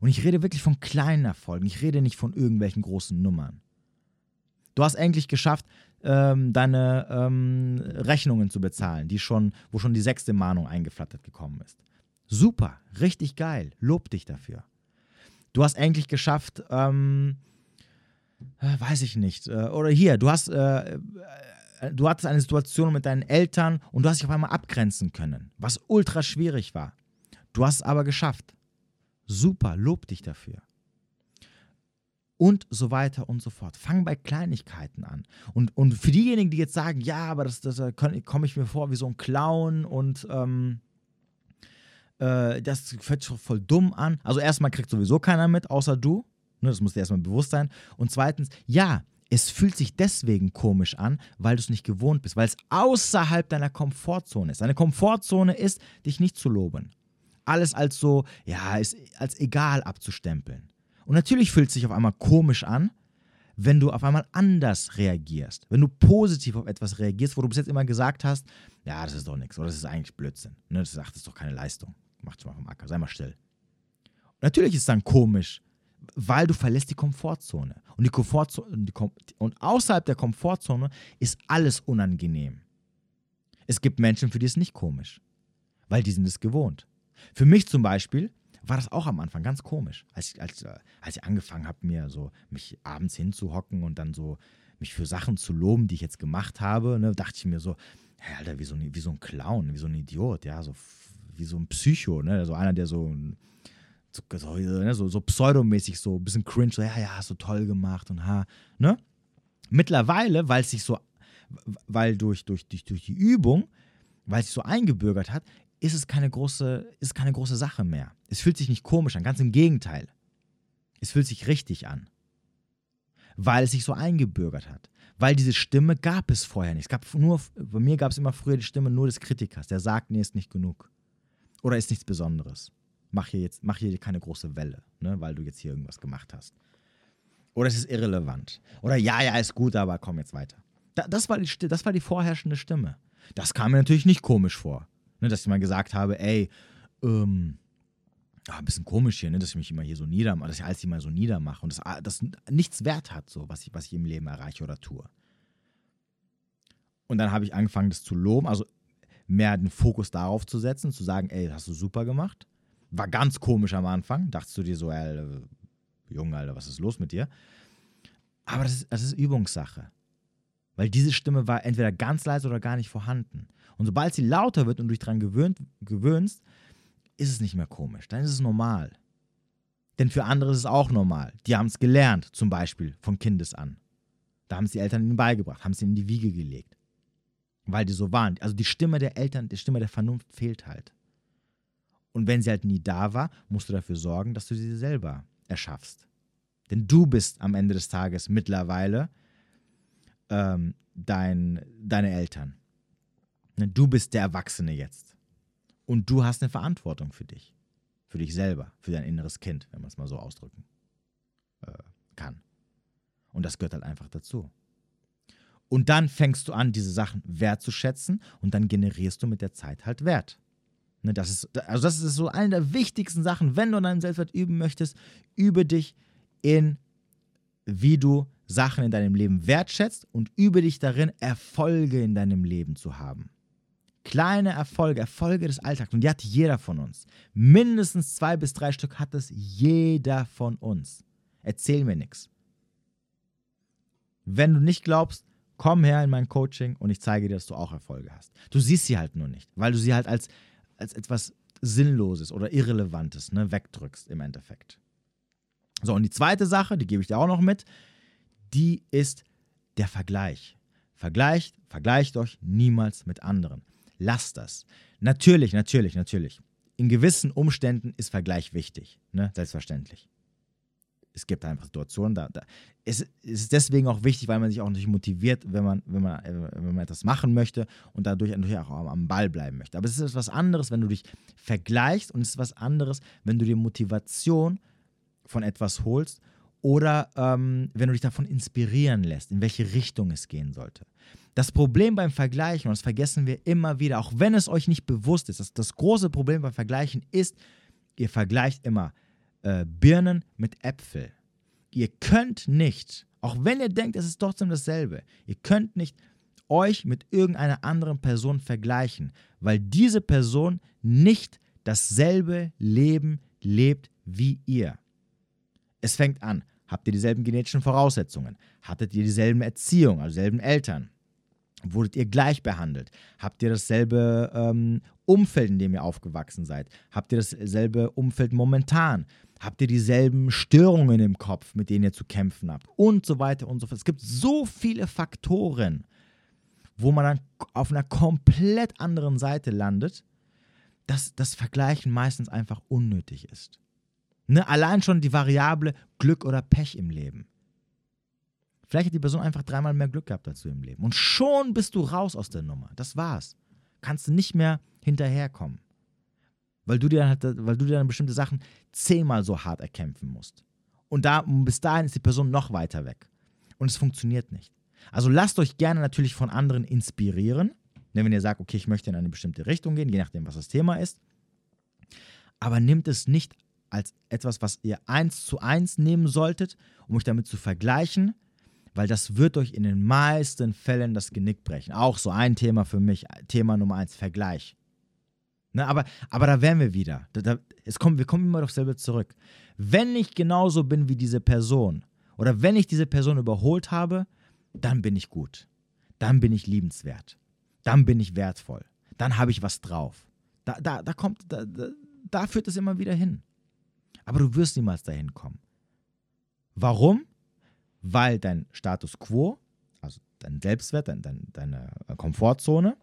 Und ich rede wirklich von kleinen Erfolgen. Ich rede nicht von irgendwelchen großen Nummern. Du hast endlich geschafft, ähm, deine ähm, Rechnungen zu bezahlen, die schon, wo schon die sechste Mahnung eingeflattert gekommen ist. Super, richtig geil. Lob dich dafür. Du hast endlich geschafft, ähm, äh, weiß ich nicht. Äh, oder hier, du hast, äh, äh, du hattest eine Situation mit deinen Eltern und du hast dich auf einmal abgrenzen können, was ultra schwierig war. Du hast es aber geschafft. Super, lob dich dafür. Und so weiter und so fort. Fang bei Kleinigkeiten an. Und, und für diejenigen, die jetzt sagen, ja, aber das, das komme ich mir vor wie so ein Clown und ähm, äh, das hört sich voll dumm an. Also erstmal kriegt sowieso keiner mit, außer du. Ne, das muss dir erstmal bewusst sein. Und zweitens, ja, es fühlt sich deswegen komisch an, weil du es nicht gewohnt bist, weil es außerhalb deiner Komfortzone ist. Deine Komfortzone ist, dich nicht zu loben alles als so, ja, ist als egal abzustempeln. Und natürlich fühlt es sich auf einmal komisch an, wenn du auf einmal anders reagierst. Wenn du positiv auf etwas reagierst, wo du bis jetzt immer gesagt hast, ja, das ist doch nichts oder das ist eigentlich Blödsinn. Ne? Das, sagt, das ist doch keine Leistung. Mach mal vom Acker, sei mal still. Und natürlich ist es dann komisch, weil du verlässt die Komfortzone. Und, die Komfortzone, die Kom und außerhalb der Komfortzone ist alles unangenehm. Es gibt Menschen, für die ist nicht komisch, weil die sind es gewohnt. Für mich zum Beispiel war das auch am Anfang ganz komisch, als ich, als, äh, als ich angefangen habe, mir so mich abends hinzuhocken und dann so mich für Sachen zu loben, die ich jetzt gemacht habe, ne, dachte ich mir so, hey, Alter, wie so, ein, wie so ein Clown, wie so ein Idiot, ja, so wie so ein Psycho, ne, so einer, der so so, ne, so, so pseudomäßig so ein bisschen cringe, so, ja, ja, hast du toll gemacht und ha, ne? Mittlerweile, weil es sich so, weil durch, durch, durch, durch die Übung, weil es sich so eingebürgert hat, ist es keine große, ist keine große Sache mehr. Es fühlt sich nicht komisch an, ganz im Gegenteil. Es fühlt sich richtig an. Weil es sich so eingebürgert hat. Weil diese Stimme gab es vorher nicht. Es gab nur, bei mir gab es immer früher die Stimme nur des Kritikers, der sagt, nee, ist nicht genug. Oder ist nichts Besonderes. Mach hier jetzt, mach hier keine große Welle, ne, weil du jetzt hier irgendwas gemacht hast. Oder es ist irrelevant. Oder ja, ja, ist gut, aber komm jetzt weiter. das, war die, das war die vorherrschende Stimme. Das kam mir natürlich nicht komisch vor. Ne, dass ich mal gesagt habe, ey, ähm, ah, ein bisschen komisch hier, ne, dass ich mich immer hier so niedermache, dass ich alles immer so niedermache und das, ah, das nichts wert hat, so, was ich, was ich im Leben erreiche oder tue. Und dann habe ich angefangen, das zu loben, also mehr den Fokus darauf zu setzen, zu sagen, ey, hast du super gemacht. War ganz komisch am Anfang, dachtest du dir so, ey, Junge, Alter, was ist los mit dir? Aber das ist, das ist Übungssache. Weil diese Stimme war entweder ganz leise oder gar nicht vorhanden. Und sobald sie lauter wird und du dich daran gewöhnt, gewöhnst, ist es nicht mehr komisch. Dann ist es normal. Denn für andere ist es auch normal. Die haben es gelernt, zum Beispiel von Kindes an. Da haben es die Eltern ihnen beigebracht, haben es ihnen in die Wiege gelegt. weil die so waren. Also die Stimme der Eltern, die Stimme der Vernunft fehlt halt. Und wenn sie halt nie da war, musst du dafür sorgen, dass du sie selber erschaffst. Denn du bist am Ende des Tages mittlerweile ähm, dein, deine Eltern. Ne, du bist der Erwachsene jetzt. Und du hast eine Verantwortung für dich. Für dich selber, für dein inneres Kind, wenn man es mal so ausdrücken äh, kann. Und das gehört halt einfach dazu. Und dann fängst du an, diese Sachen wertzuschätzen und dann generierst du mit der Zeit halt Wert. Ne, das ist, also das ist so eine der wichtigsten Sachen, wenn du an deinem Selbstwert üben möchtest, übe dich in, wie du Sachen in deinem Leben wertschätzt und übe dich darin, Erfolge in deinem Leben zu haben. Kleine Erfolge, Erfolge des Alltags. Und die hat jeder von uns. Mindestens zwei bis drei Stück hat es jeder von uns. Erzähl mir nichts. Wenn du nicht glaubst, komm her in mein Coaching und ich zeige dir, dass du auch Erfolge hast. Du siehst sie halt nur nicht, weil du sie halt als, als etwas Sinnloses oder Irrelevantes ne, wegdrückst im Endeffekt. So, und die zweite Sache, die gebe ich dir auch noch mit, die ist der Vergleich. Vergleicht, vergleicht euch niemals mit anderen. Lasst das. Natürlich, natürlich, natürlich. In gewissen Umständen ist Vergleich wichtig, ne? selbstverständlich. Es gibt einfach Situationen, da, da es, ist deswegen auch wichtig, weil man sich auch natürlich motiviert, wenn man, wenn man, äh, wenn man etwas machen möchte und dadurch natürlich auch am Ball bleiben möchte. Aber es ist etwas anderes, wenn du dich vergleichst und es ist etwas anderes, wenn du dir Motivation von etwas holst oder ähm, wenn du dich davon inspirieren lässt, in welche Richtung es gehen sollte. Das Problem beim Vergleichen, und das vergessen wir immer wieder, auch wenn es euch nicht bewusst ist, das, das große Problem beim Vergleichen ist, ihr vergleicht immer äh, Birnen mit Äpfel. Ihr könnt nicht, auch wenn ihr denkt, es ist trotzdem dasselbe, ihr könnt nicht euch mit irgendeiner anderen Person vergleichen, weil diese Person nicht dasselbe Leben lebt wie ihr. Es fängt an. Habt ihr dieselben genetischen Voraussetzungen? Hattet ihr dieselben Erziehung, also dieselben Eltern? Wurdet ihr gleich behandelt? Habt ihr dasselbe ähm, Umfeld, in dem ihr aufgewachsen seid? Habt ihr dasselbe Umfeld momentan? Habt ihr dieselben Störungen im Kopf, mit denen ihr zu kämpfen habt? Und so weiter und so fort. Es gibt so viele Faktoren, wo man dann auf einer komplett anderen Seite landet, dass das Vergleichen meistens einfach unnötig ist. Ne? Allein schon die Variable Glück oder Pech im Leben. Vielleicht hat die Person einfach dreimal mehr Glück gehabt du im Leben. Und schon bist du raus aus der Nummer. Das war's. Kannst du nicht mehr hinterherkommen. Weil du dir, halt, weil du dir dann bestimmte Sachen zehnmal so hart erkämpfen musst. Und da, bis dahin ist die Person noch weiter weg. Und es funktioniert nicht. Also lasst euch gerne natürlich von anderen inspirieren. Ne, wenn ihr sagt, okay, ich möchte in eine bestimmte Richtung gehen, je nachdem, was das Thema ist. Aber nimmt es nicht als etwas, was ihr eins zu eins nehmen solltet, um euch damit zu vergleichen, weil das wird euch in den meisten Fällen das Genick brechen. Auch so ein Thema für mich, Thema Nummer eins, Vergleich. Ne, aber, aber da wären wir wieder. Da, da, es kommt, wir kommen immer auf selber zurück. Wenn ich genauso bin wie diese Person oder wenn ich diese Person überholt habe, dann bin ich gut. Dann bin ich liebenswert. Dann bin ich wertvoll. Dann habe ich was drauf. Da, da, da kommt, da, da, da führt es immer wieder hin. Aber du wirst niemals dahin kommen. Warum? weil dein Status quo, also dein Selbstwert, dein, dein, deine Komfortzone,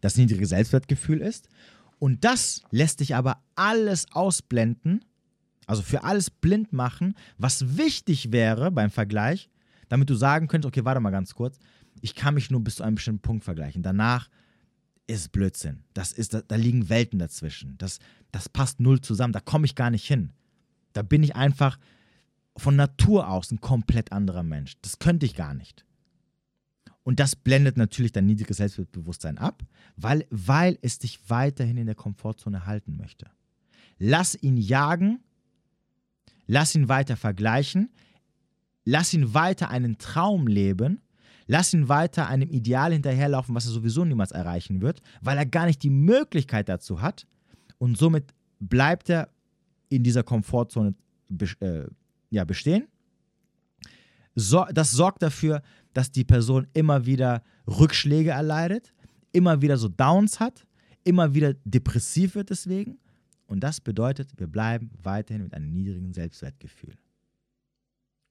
das niedrige Selbstwertgefühl ist. Und das lässt dich aber alles ausblenden, also für alles blind machen, was wichtig wäre beim Vergleich, damit du sagen könntest, okay, warte mal ganz kurz, ich kann mich nur bis zu einem bestimmten Punkt vergleichen. Danach ist Blödsinn. Das ist, da, da liegen Welten dazwischen. Das, das passt null zusammen. Da komme ich gar nicht hin. Da bin ich einfach von Natur aus ein komplett anderer Mensch. Das könnte ich gar nicht. Und das blendet natürlich dein niedriges Selbstbewusstsein ab, weil, weil es dich weiterhin in der Komfortzone halten möchte. Lass ihn jagen, lass ihn weiter vergleichen, lass ihn weiter einen Traum leben, lass ihn weiter einem Ideal hinterherlaufen, was er sowieso niemals erreichen wird, weil er gar nicht die Möglichkeit dazu hat und somit bleibt er in dieser Komfortzone äh, ja, bestehen. So, das sorgt dafür, dass die Person immer wieder Rückschläge erleidet, immer wieder so Downs hat, immer wieder depressiv wird deswegen. Und das bedeutet, wir bleiben weiterhin mit einem niedrigen Selbstwertgefühl.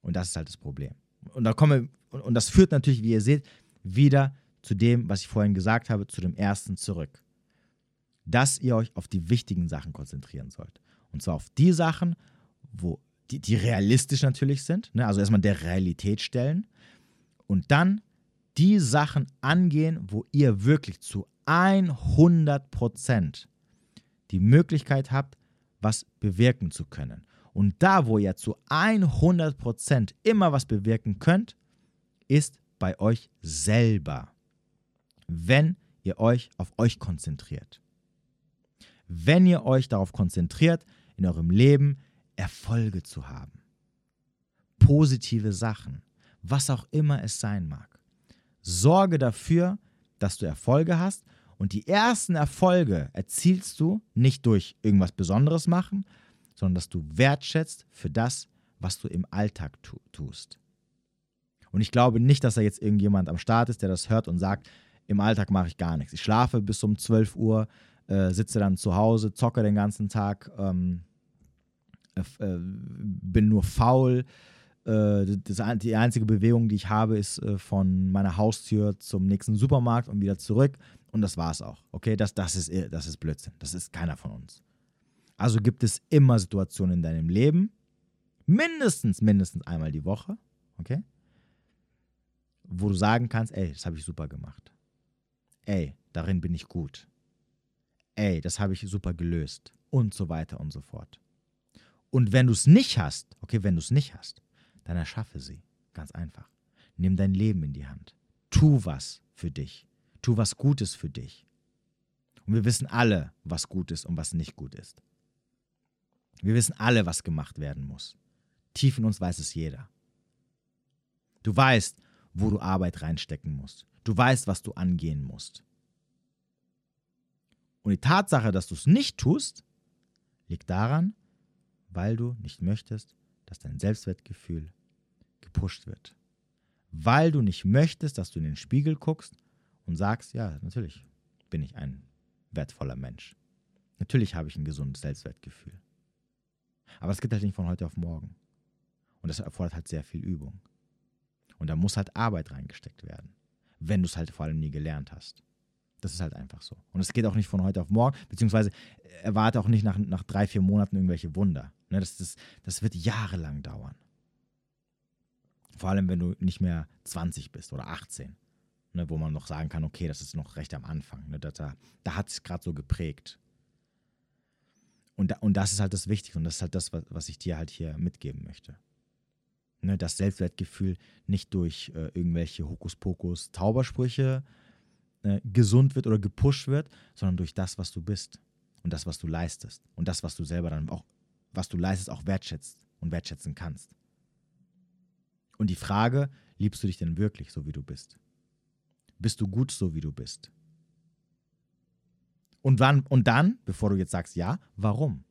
Und das ist halt das Problem. Und, da kommen wir, und das führt natürlich, wie ihr seht, wieder zu dem, was ich vorhin gesagt habe, zu dem ersten zurück. Dass ihr euch auf die wichtigen Sachen konzentrieren sollt. Und zwar auf die Sachen, wo die, die realistisch natürlich sind. Ne? Also erstmal der Realität stellen. Und dann die Sachen angehen, wo ihr wirklich zu 100 Prozent die Möglichkeit habt, was bewirken zu können. Und da, wo ihr zu 100 Prozent immer was bewirken könnt, ist bei euch selber, wenn ihr euch auf euch konzentriert. Wenn ihr euch darauf konzentriert, in eurem Leben Erfolge zu haben, positive Sachen, was auch immer es sein mag. Sorge dafür, dass du Erfolge hast und die ersten Erfolge erzielst du nicht durch irgendwas Besonderes machen, sondern dass du wertschätzt für das, was du im Alltag tu tust. Und ich glaube nicht, dass da jetzt irgendjemand am Start ist, der das hört und sagt, im Alltag mache ich gar nichts. Ich schlafe bis um 12 Uhr, äh, sitze dann zu Hause, zocke den ganzen Tag, ähm, äh, äh bin nur faul. Äh, das, die einzige Bewegung, die ich habe, ist äh, von meiner Haustür zum nächsten Supermarkt und wieder zurück. Und das war es auch. Okay, das, das, ist, das ist Blödsinn. Das ist keiner von uns. Also gibt es immer Situationen in deinem Leben, mindestens, mindestens einmal die Woche, okay, wo du sagen kannst, ey, das habe ich super gemacht. Ey, darin bin ich gut. Ey, das habe ich super gelöst. Und so weiter und so fort. Und wenn du es nicht hast, okay, wenn du es nicht hast, dann erschaffe sie. Ganz einfach. Nimm dein Leben in die Hand. Tu was für dich. Tu was Gutes für dich. Und wir wissen alle, was gut ist und was nicht gut ist. Wir wissen alle, was gemacht werden muss. Tief in uns weiß es jeder. Du weißt, wo du Arbeit reinstecken musst. Du weißt, was du angehen musst. Und die Tatsache, dass du es nicht tust, liegt daran, weil du nicht möchtest, dass dein Selbstwertgefühl gepusht wird. Weil du nicht möchtest, dass du in den Spiegel guckst und sagst, ja, natürlich bin ich ein wertvoller Mensch. Natürlich habe ich ein gesundes Selbstwertgefühl. Aber es geht halt nicht von heute auf morgen. Und das erfordert halt sehr viel Übung. Und da muss halt Arbeit reingesteckt werden, wenn du es halt vor allem nie gelernt hast. Das ist halt einfach so. Und es geht auch nicht von heute auf morgen, beziehungsweise erwarte auch nicht nach, nach drei, vier Monaten irgendwelche Wunder. Ne, das, das, das wird jahrelang dauern. Vor allem, wenn du nicht mehr 20 bist oder 18, ne, wo man noch sagen kann, okay, das ist noch recht am Anfang. Ne, da da, da hat es gerade so geprägt. Und, und das ist halt das Wichtige und das ist halt das, was, was ich dir halt hier mitgeben möchte. Ne, das Selbstwertgefühl nicht durch äh, irgendwelche Hokuspokus Zaubersprüche äh, gesund wird oder gepusht wird, sondern durch das, was du bist und das, was du leistest und das, was du selber dann auch, was du leistest, auch wertschätzt und wertschätzen kannst. Und die Frage, liebst du dich denn wirklich so, wie du bist? Bist du gut so, wie du bist? Und, wann, und dann, bevor du jetzt sagst ja, warum?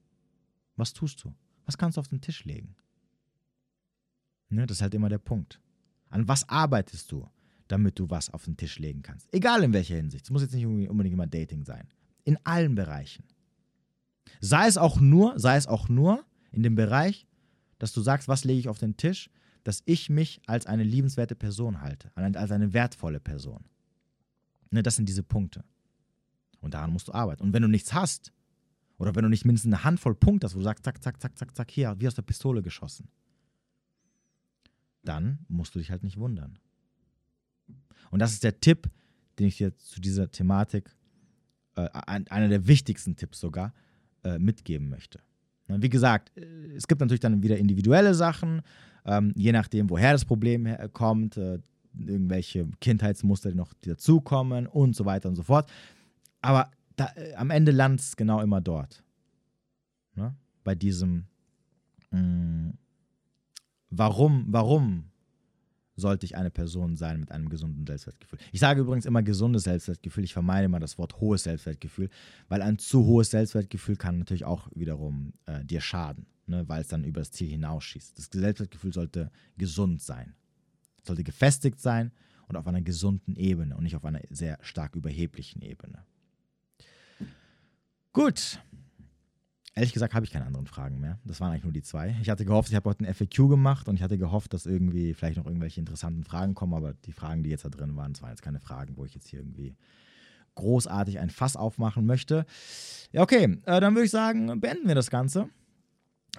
Was tust du? Was kannst du auf den Tisch legen? Ne, das ist halt immer der Punkt. An was arbeitest du, damit du was auf den Tisch legen kannst? Egal in welcher Hinsicht. Es muss jetzt nicht unbedingt immer Dating sein. In allen Bereichen. Sei es auch nur, sei es auch nur in dem Bereich, dass du sagst, was lege ich auf den Tisch, dass ich mich als eine liebenswerte Person halte, als eine wertvolle Person. Ne, das sind diese Punkte. Und daran musst du arbeiten. Und wenn du nichts hast, oder wenn du nicht mindestens eine Handvoll Punkte hast, wo du sagst, zack, zack, zack, zack, zack, hier, wie aus der Pistole geschossen, dann musst du dich halt nicht wundern. Und das ist der Tipp, den ich dir zu dieser Thematik, äh, einer der wichtigsten Tipps sogar, äh, mitgeben möchte. Wie gesagt, äh, es gibt natürlich dann wieder individuelle Sachen, ähm, je nachdem, woher das Problem kommt, äh, irgendwelche Kindheitsmuster, die noch dazukommen und so weiter und so fort. Aber da, äh, am Ende landet es genau immer dort. Ne? Bei diesem, mh, mm, warum, warum sollte ich eine Person sein mit einem gesunden Selbstwertgefühl? Ich sage übrigens immer gesundes Selbstwertgefühl. Ich vermeide immer das Wort hohes Selbstwertgefühl, weil ein zu hohes Selbstwertgefühl kann natürlich auch wiederum äh, dir schaden, ne? weil es dann über das Ziel hinausschießt. Das Selbstwertgefühl sollte gesund sein, sollte gefestigt sein und auf einer gesunden Ebene und nicht auf einer sehr stark überheblichen Ebene. Gut. Ehrlich gesagt habe ich keine anderen Fragen mehr. Das waren eigentlich nur die zwei. Ich hatte gehofft, ich habe heute ein FAQ gemacht und ich hatte gehofft, dass irgendwie vielleicht noch irgendwelche interessanten Fragen kommen, aber die Fragen, die jetzt da drin waren, das waren jetzt keine Fragen, wo ich jetzt hier irgendwie großartig ein Fass aufmachen möchte. Ja, okay, äh, dann würde ich sagen, beenden wir das Ganze.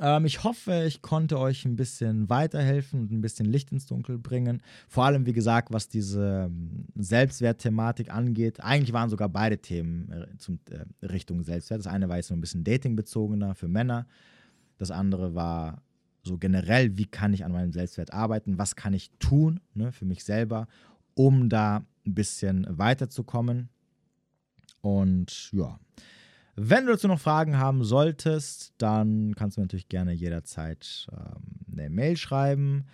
Ähm, ich hoffe, ich konnte euch ein bisschen weiterhelfen und ein bisschen Licht ins Dunkel bringen. Vor allem, wie gesagt, was diese ähm, Selbstwertthematik angeht. Eigentlich waren sogar beide Themen äh, zum, äh, Richtung Selbstwert. Das eine war jetzt so ein bisschen datingbezogener für Männer. Das andere war so generell, wie kann ich an meinem Selbstwert arbeiten? Was kann ich tun ne, für mich selber, um da ein bisschen weiterzukommen? Und ja. Wenn du dazu noch Fragen haben solltest, dann kannst du natürlich gerne jederzeit ähm, eine Mail schreiben.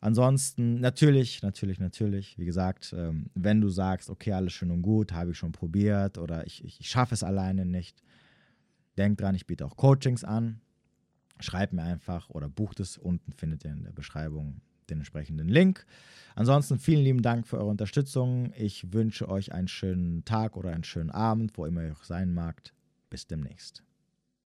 Ansonsten natürlich, natürlich, natürlich, wie gesagt, ähm, wenn du sagst, okay, alles schön und gut, habe ich schon probiert oder ich, ich, ich schaffe es alleine nicht, denk dran, ich biete auch Coachings an. Schreib mir einfach oder bucht es. Unten findet ihr in der Beschreibung den entsprechenden Link. Ansonsten vielen lieben Dank für eure Unterstützung. Ich wünsche euch einen schönen Tag oder einen schönen Abend, wo immer ihr auch sein magt. Bis demnächst.